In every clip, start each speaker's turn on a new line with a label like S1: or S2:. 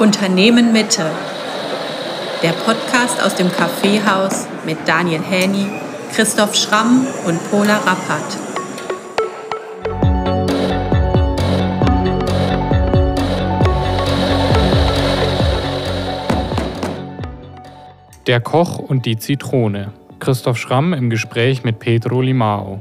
S1: Unternehmen Mitte. Der Podcast aus dem Kaffeehaus mit Daniel Häni, Christoph Schramm und Pola Rappert.
S2: Der Koch und die Zitrone. Christoph Schramm im Gespräch mit Pedro Limao.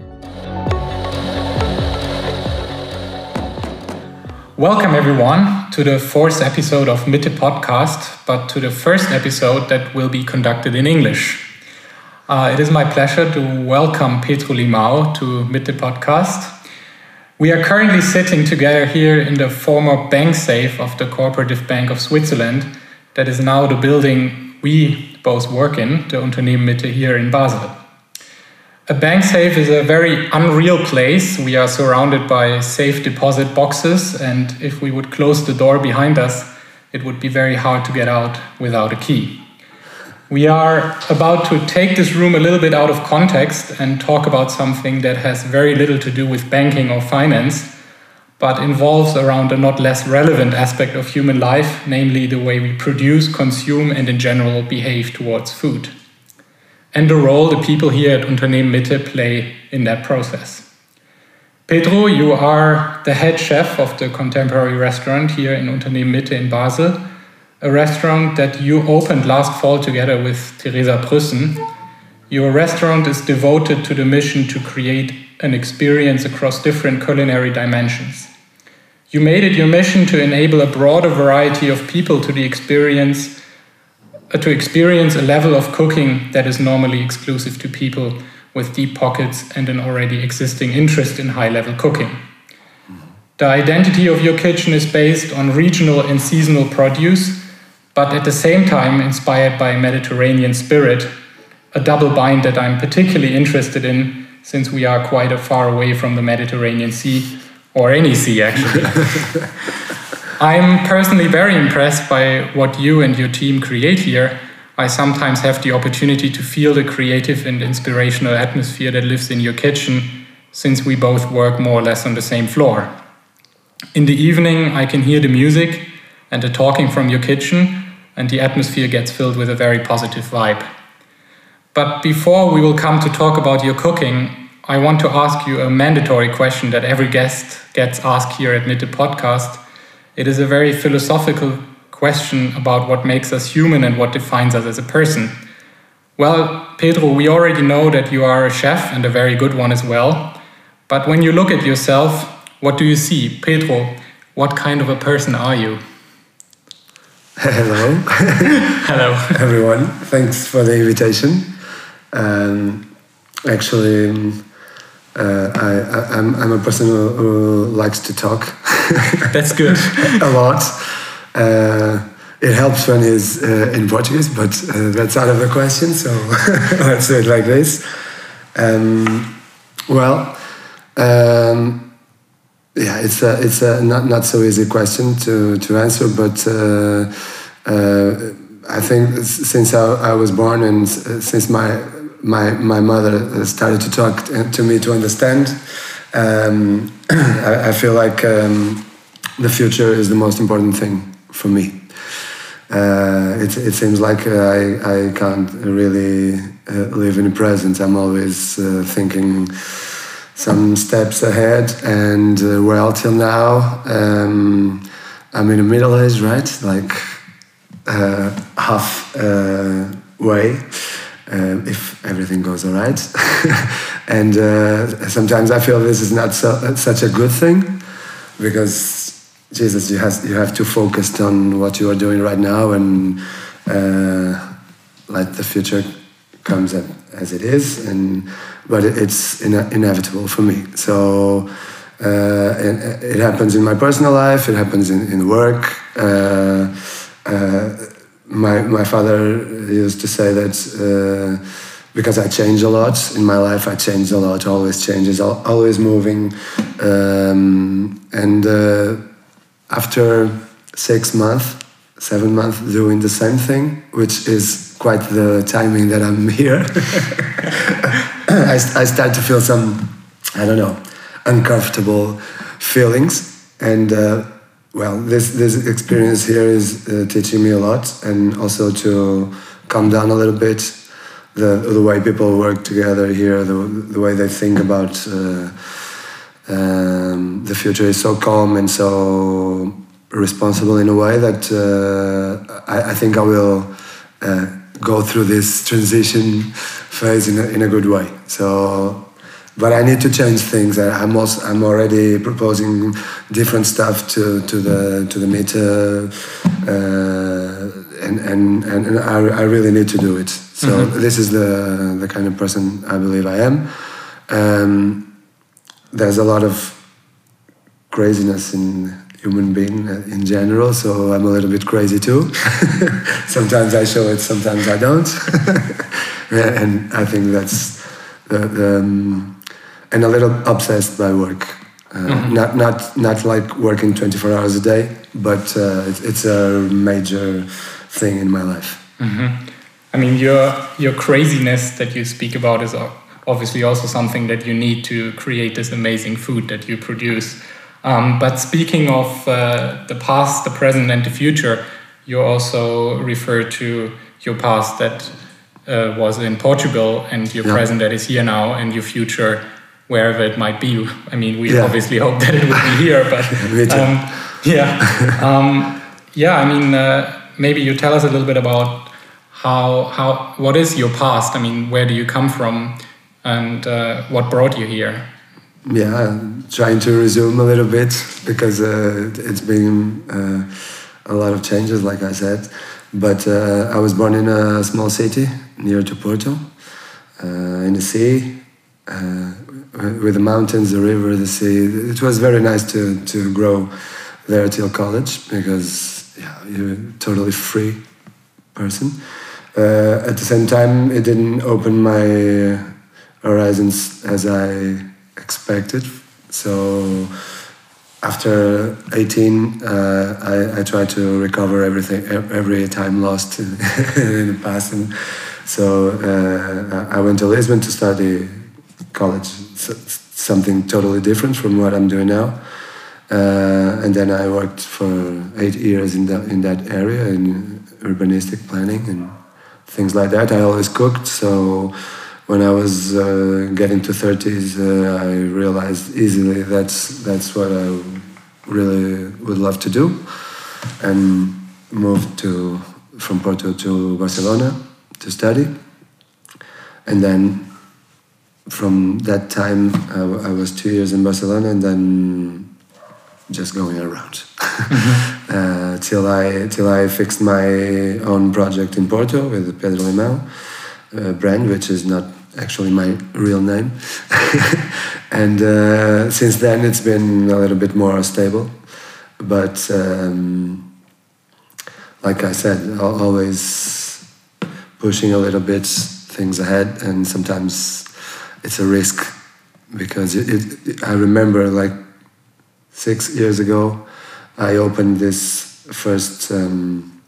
S2: Welcome, everyone, to the fourth episode of Mitte Podcast, but to the first episode that will be conducted in English. Uh, it is my pleasure to welcome Pedro Limão to Mitte Podcast. We are currently sitting together here in the former bank safe of the Cooperative Bank of Switzerland, that is now the building we both work in, the Unternehmen Mitte here in Basel. A bank safe is a very unreal place. We are surrounded by safe deposit boxes, and if we would close the door behind us, it would be very hard to get out without a key. We are about to take this room a little bit out of context and talk about something that has very little to do with banking or finance, but involves around a not less relevant aspect of human life, namely the way we produce, consume, and in general behave towards food and the role the people here at Unternehmen Mitte play in that process. Pedro, you are the head chef of the contemporary restaurant here in Unternehmen Mitte in Basel, a restaurant that you opened last fall together with Teresa Prüssen. Your restaurant is devoted to the mission to create an experience across different culinary dimensions. You made it your mission to enable a broader variety of people to the experience Uh, to experience a level of cooking that is normally exclusive to people with deep pockets and an already existing interest in high level cooking. The identity of your kitchen is based on regional and seasonal produce, but at the same time inspired by Mediterranean spirit, a double bind that I'm particularly interested in since we are quite a far away from the Mediterranean Sea, or any sea actually. I'm personally very impressed by what you and your team create here. I sometimes have the opportunity to feel the creative and inspirational atmosphere that lives in your kitchen, since we both work more or less on the same floor. In the evening, I can hear the music and the talking from your kitchen, and the atmosphere gets filled with a very positive vibe. But before we will come to talk about your cooking, I want to ask you a mandatory question that every guest gets asked here at Mitte Podcast it is a very philosophical question about what makes us human and what defines us as a person. Well, Pedro, we already know that you are a chef and a very good one as well. But when you look at yourself, what do you see? Pedro, what kind of a person are you?
S3: Hello.
S2: Hello.
S3: Everyone, thanks for the invitation. Um, actually, um, uh, I, am I'm, I'm a person who, who, likes to talk.
S2: That's good.
S3: a lot. Uh, it helps when he's uh, in Portuguese, but uh, that's out of the question. So let's do it like this. Um, well, um, yeah, it's a it's a not not so easy question to to answer, but. Uh, uh, I think since I, I was born and since my my my mother started to talk to me to understand. Um, I, I, feel like um, the future is the most important thing for me. Uh, it, it seems like uh, I, I can't really uh, live in the present. I'm always uh, thinking some steps ahead. And uh, well, till now, um, I'm in the middle age, right? Like uh, half way uh, if everything goes all right. and uh, sometimes I feel this is not so, such a good thing because Jesus, you have you have to focus on what you are doing right now and uh, let the future comes as it is. And but it's ine inevitable for me. So. Uh, it, it, happens in my personal life. It happens in, in work. Uh, uh, my my father used to say that uh, because I change a lot in my life, I change a lot, always changes, always moving, um, and uh, after six months, seven months doing the same thing, which is quite the timing that I'm here. I, I start to feel some, I don't know, uncomfortable feelings and. Uh, well, this this experience here is uh, teaching me a lot, and also to calm down a little bit. The the way people work together here, the the way they think about uh, um, the future is so calm and so responsible in a way that uh, I, I, think I will uh, go through this transition phase in a, in a good way. So but I need to change things. I, am also I'm already proposing different stuff to to the to the Mitte, uh, and and and I, I really need to do it. So mm-hmm. this is the the kind of person I believe I am. Um, there's a lot of craziness in human being uh, in general, so I'm a little bit crazy too. sometimes I show it, sometimes I don't, and I think that's the. the um, and a little obsessed by work. Uh, mm-hmm. Not not not like working 24 hours a day, but uh, it's, it's, a major thing in my life.
S2: Mm-hmm. I mean, your your craziness that you speak about is obviously also something that you need to create this amazing food that you produce. Um, but speaking of uh, the past, the present, and the future, you also refer to your past that uh, was in Portugal and your yeah. present that is here now and your future wherever it might be. I mean, we yeah. obviously hope that it would be here, but um, yeah, um, yeah. I mean, uh, maybe you tell us a little bit about how how what is your past? I mean, where do you come from, and uh, what brought you here?
S3: Yeah, I'm trying to resume a little bit because uh, it's been uh, a lot of changes, like I said. But uh, I was born in a small city near to Porto, uh, in the sea with the mountains, the river, the sea. It was very nice to, to grow there till college because yeah, you're a totally free person. Uh, at the same time, it didn't open my horizons as I expected. So after 18, uh, I, I tried to recover everything, every time lost in, in the past. And so uh, I went to Lisbon to study college something totally different from what I'm doing now. Uh, and then I worked for eight years in that in that area in urbanistic planning and things like that. I always cooked, so when I was uh, getting to 30s, uh, I realized easily that's that's what I really would love to do, and moved to from Porto to Barcelona to study, and then from that time, I, was two years in Barcelona and then just going around mm-hmm. uh, till I till I fixed my own project in Porto with Pedro Limão uh, brand, which is not actually my real name. and uh, since then, it's been a little bit more stable. But um, like I said, always pushing a little bit things ahead, and sometimes it's a risk because it, it, I remember like six years ago, I opened this first um,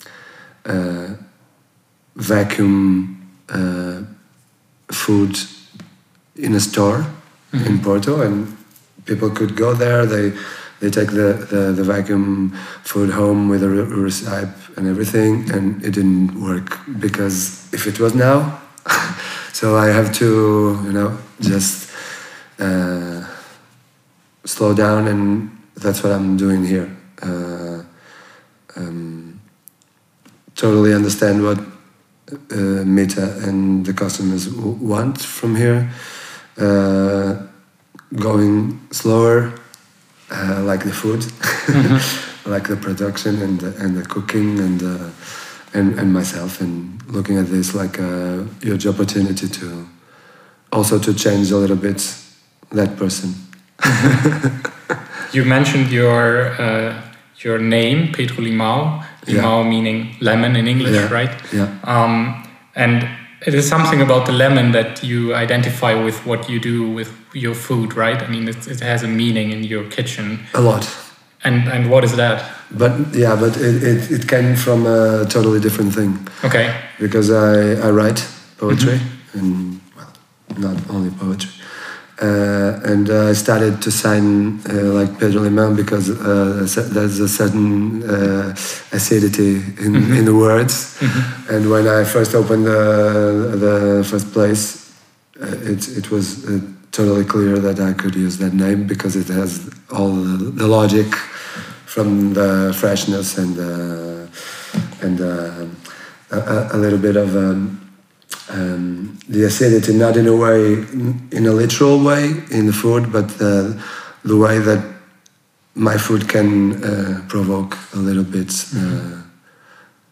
S3: uh, vacuum uh, food in a store mm-hmm. in Porto, and people could go there. They they take the, the, the vacuum food home with a receipt and everything, and it didn't work because if it was now. So I have to, you know, just uh, slow down, and that's what I'm doing here. Uh, um, totally understand what uh, Mitte and the customers want from here. Uh, going slower, uh, like the food, mm-hmm. like the production and the, and the cooking and and, and myself and looking at this like a huge opportunity to also to change a little bit that person.
S2: you mentioned your uh, your name, Pedro Limão. Limão yeah. meaning lemon in English,
S3: yeah.
S2: right?
S3: Yeah.
S2: Um, and it is something about the lemon that you identify with what you do with your food, right? I mean, it, it has a meaning in your kitchen.
S3: A lot.
S2: And and what is that?
S3: But yeah, but it, it, it came from a totally different thing.
S2: Okay.
S3: Because I, I write poetry mm -hmm. and well, not only poetry. Uh, and I started to sign uh, like Pedro Limão because uh, there's a certain uh, acidity in, mm -hmm. in the words. Mm -hmm. And when I first opened the, the first place, it, it was totally clear that I could use that name because it has all the, the logic from the freshness and and a, a, little bit of um, um, the acidity, not in a way, in a literal way in the food, but uh, the way that my food can uh, provoke a little bit uh,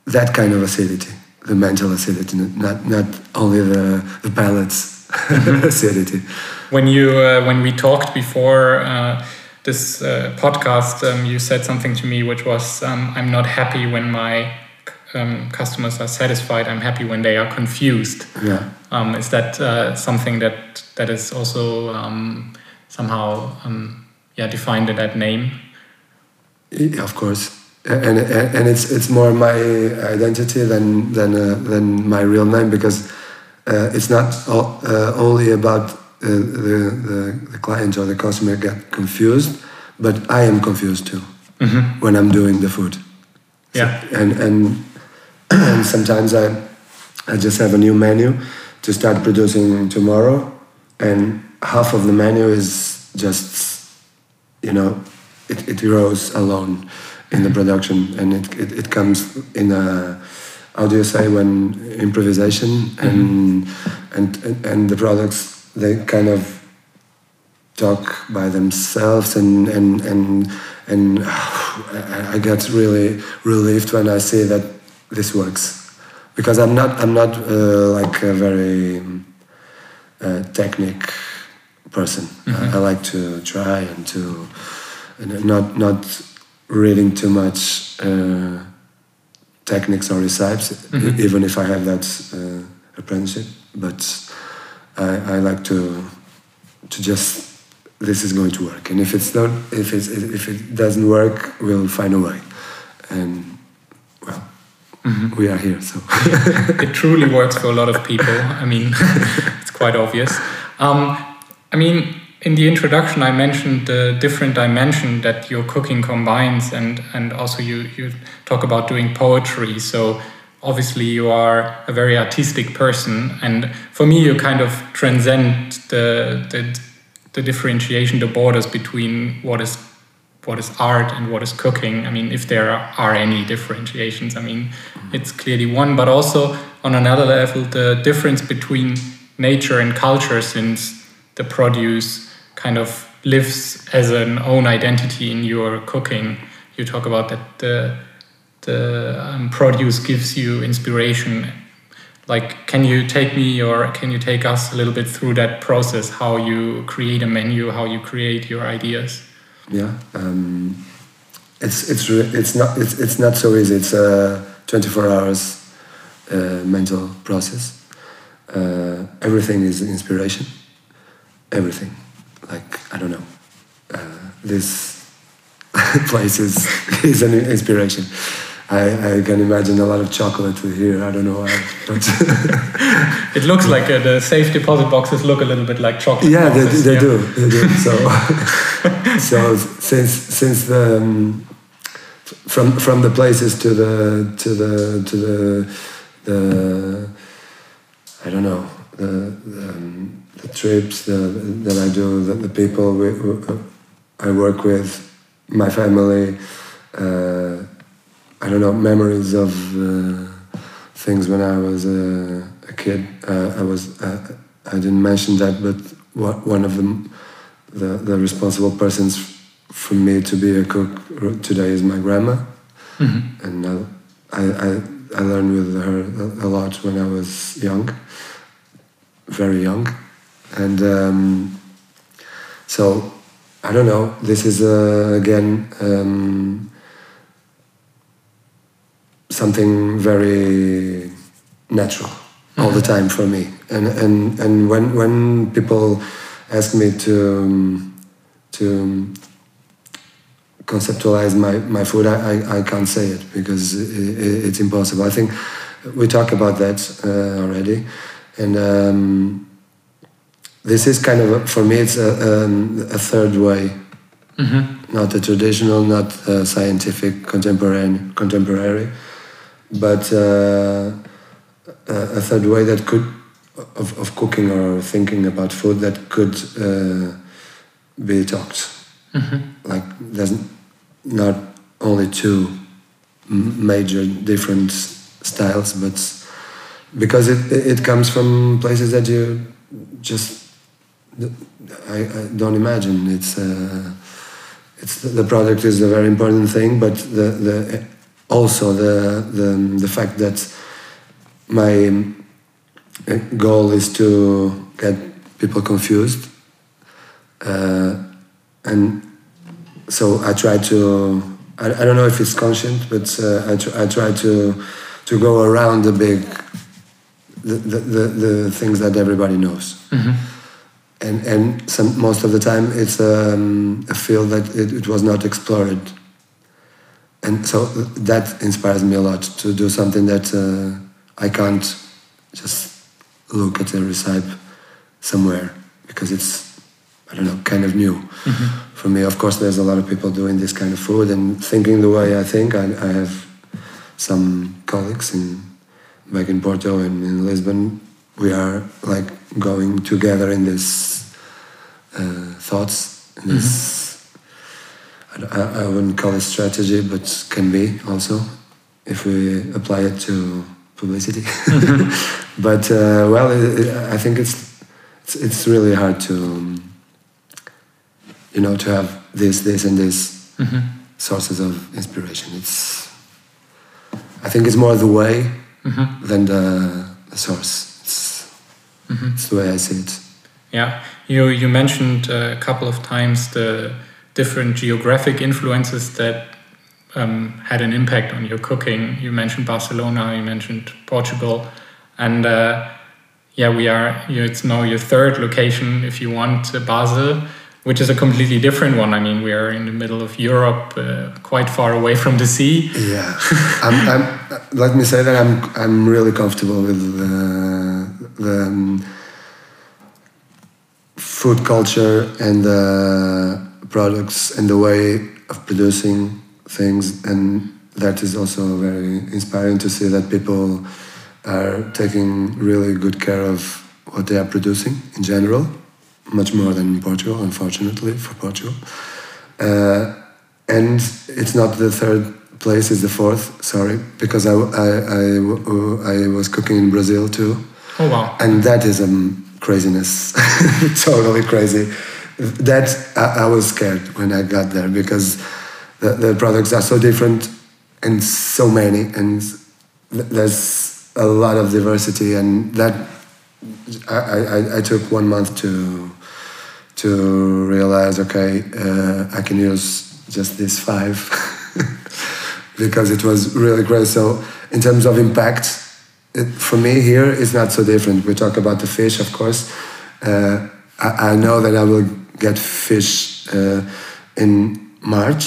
S3: that kind of acidity, the mental acidity, not not only the the palate's
S2: When you uh, when we talked before uh, this uh, podcast, um, you said something to me which was, um, "I'm not happy when my um, customers are satisfied. I'm happy when they are confused.
S3: Yeah.
S2: Um, is that uh, something that that is also um, somehow um, yeah defined in that name?
S3: Yeah, of course, and, and and it's it's more my identity than than uh, than my real name because uh, it's not all, uh, only about uh, the, the, the client or the customer get confused, but I am confused too mm -hmm. when I'm doing the food.
S2: Yeah.
S3: So, and and and sometimes I, I just have a new menu to start producing tomorrow, and half of the menu is just, you know, it, it grows alone in the production, and it, it, it comes in a, how do you say, when improvisation, and, mm-hmm. and, and, and the products, they kind of talk by themselves and and and and I get really relieved when I see that this works because I'm not I'm not uh, like a very uh, technique person. Mm-hmm. I, I, like to try and to and not not reading too much uh, techniques or recipes, mm-hmm. even if I have that uh, apprenticeship. But I, I like to to just this is going to work, and if it's not if it's if it doesn't work, we'll find a way, and well Mm-hmm. We are here, so
S2: it truly works for a lot of people. I mean, it's quite obvious. Um, I mean, in the introduction, I mentioned the different dimension that your cooking combines, and and also you you talk about doing poetry. So obviously, you are a very artistic person, and for me, you kind of transcend the the, the differentiation, the borders between what is what is art and what is cooking. I mean, if there are any differentiations, I mean, it's clearly one, but also on another level, the difference between nature and culture, since the produce kind of lives as an own identity in your cooking. You talk about that the the um, produce gives you inspiration. Like, can you take me or can you take us a little bit through that process? How you create a menu, how you create your ideas?
S3: yeah um, it's it's it's not it's, it's not so easy it's a 24 hours uh, mental process uh, everything is inspiration everything like i don't know uh, this place is is an inspiration I, I can imagine a lot of chocolate here. I don't know why, but
S2: it looks like uh, the safe deposit boxes look a little bit like chocolate.
S3: Yeah, boxes, they, they yeah. do. They do. So, so since since the um, from from the places to the to the to the the I don't know the the, um, the trips the, that I do the, the people we, I work with my family. Uh, I don't know memories of uh, things when I was a, a kid. Uh, I was uh, I didn't mention that, but one of them, the the responsible persons for me to be a cook today is my grandma, mm-hmm. and I, I I learned with her a lot when I was young, very young, and um, so I don't know. This is uh, again. Um, something very natural mm-hmm. all the mm-hmm. time for me. And and and when when people ask me to um, to conceptualize my, my food, I, I, I can't say it because it, it's impossible. I think we talked about that uh, already, and um, this is kind of a, for me it's a, um, a third way
S2: Mm-hmm.
S3: not a traditional not a scientific contemporary contemporary but uh, a, a third way that could of, of cooking or thinking about food that could uh, be talked
S2: Mm-hmm.
S3: like there's not only two major different styles but because it, it comes from places that you just I, I don't imagine it's uh, it's the product is a very important thing but the, the also the, the the fact that my goal is to get people confused uh, and so I try to I, I don't know if it's conscious but uh, I, tr- I try to to go around the big the, the, the, the things that everybody knows
S2: Mm-hmm.
S3: And and some most of the time it's um, a field that it, it was not explored and so that inspires me a lot to do something that uh, I can't just look at a recipe somewhere because it's I don't know kind of new for me. Of course, there's a lot of people doing this kind of food and thinking the way I think. I, I have some colleagues in back in Porto and in Lisbon. We are like going together in this uh, thoughts. In this I, I- I wouldn't call it strategy, but can be also if we apply it to publicity. but uh, well, it, it, I think it's, it's it's really hard to um, you know to have this, this, and this
S2: Mm-hmm.
S3: sources of inspiration. It's I think it's more the way
S2: Mm-hmm.
S3: than the, the source. It's the way I see it.
S2: Yeah, you you mentioned a couple of times the different geographic influences that um, had an impact on your cooking. You mentioned Barcelona, you mentioned Portugal, and uh, yeah, we are. You, it's now your third location, if you want, uh, Basel, which is a completely different one. I mean, we are in the middle of Europe, uh, quite far away from the sea.
S3: Yeah, I'm, I'm, let me say that I'm I'm really comfortable with the, the um, food culture and the products and the way of producing things, and that is also very inspiring to see that people are taking really good care of what they are producing in general, much more than in Portugal, unfortunately for Portugal. Uh, and it's not the third place; is the fourth. Sorry, because I I, I, I was cooking in Brazil too,
S2: Oh wow!
S3: and that is um, craziness, totally crazy. That I, I was scared when I got there because the, the products are so different and so many, and there's a lot of diversity, and that I, I, I took one month to to realize okay uh, I can use just these five because it was really great. So in terms of impact, it, for me here it's not so different. We talk about the fish, of course. Uh, I, I know that I will get fish uh, in March,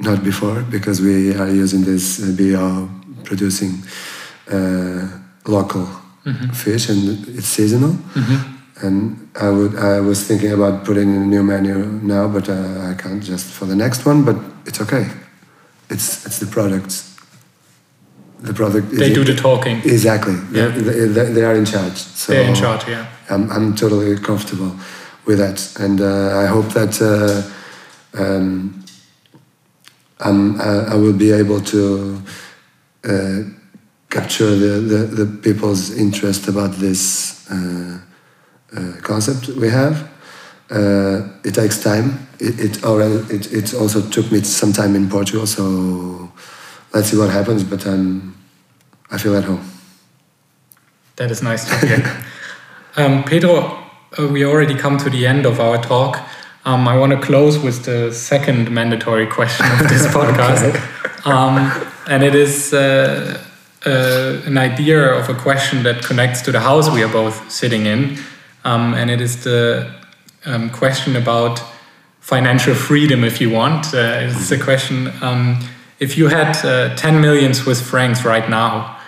S3: not before, because we are using this bio producing uh, local fish and it's seasonal. And I would I was thinking about putting in a new menu now, but uh, I can't just for the next one. But it's okay. It's it's the products. The product. is-
S2: They do the talking.
S3: Exactly.
S2: Yeah.
S3: They, they, they are in charge. So
S2: They're in charge. Yeah.
S3: I'm, I'm totally comfortable with that. And uh, I hope that uh, um, I'm, I, I will be able to uh, capture the, the, the people's interest about this uh, uh, concept we have. Uh, it takes time. It, it already it, it also took me some time in Portugal, so let's see what happens. But I'm I feel at home.
S2: That is nice to hear. um, Pedro, uh, we already come to the end of our talk. Um, I want to close with the second mandatory question of this podcast. Um, and it is uh, uh, an idea of a question that connects to the house we are both sitting in. Um, and it is the um, question about financial freedom, if you want. Uh, it's a question um, if you had uh, 10 million Swiss francs right now,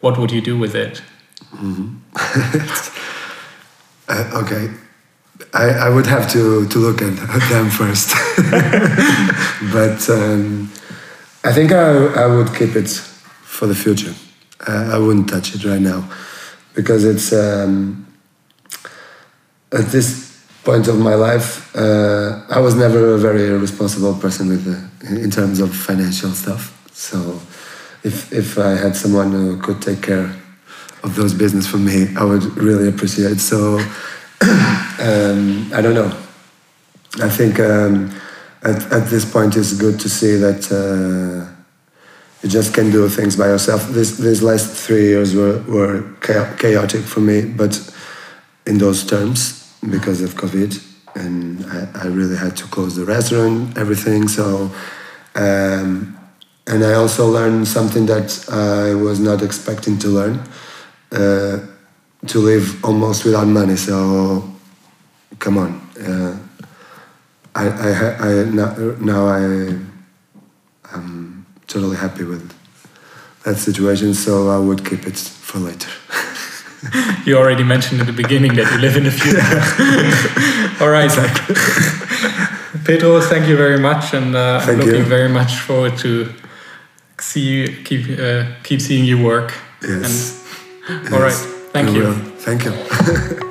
S2: what would you do with it?
S3: Uh, okay. I, I would have to, to look at, them first. but um, I think I, I would keep it for the future. I, I wouldn't touch it right now because it's um, at this point of my life, uh, I was never a very responsible person with in terms of financial stuff. So if, if I had someone who could take care of those business for me, I would really appreciate. So um, I don't know. I think um, at, at this point it's good to see that uh, you just can do things by yourself. This, these last three years were, were chaotic for me, but in those terms because of COVID, and I, I really had to close the restaurant, everything. So, um, and I also learned something that I was not expecting to learn uh, to live almost without money. So, come on. Uh, I, I, I, now, now I, I'm totally happy with that situation, so I would keep it for later.
S2: you already mentioned at the beginning that you live in the future. All right. Exactly. Pedro, thank you very much, and uh, I'm looking you. very much forward to see you keep uh, keep seeing you work.
S3: Yes.
S2: And, yes. right. Thank I you. Will.
S3: Thank you.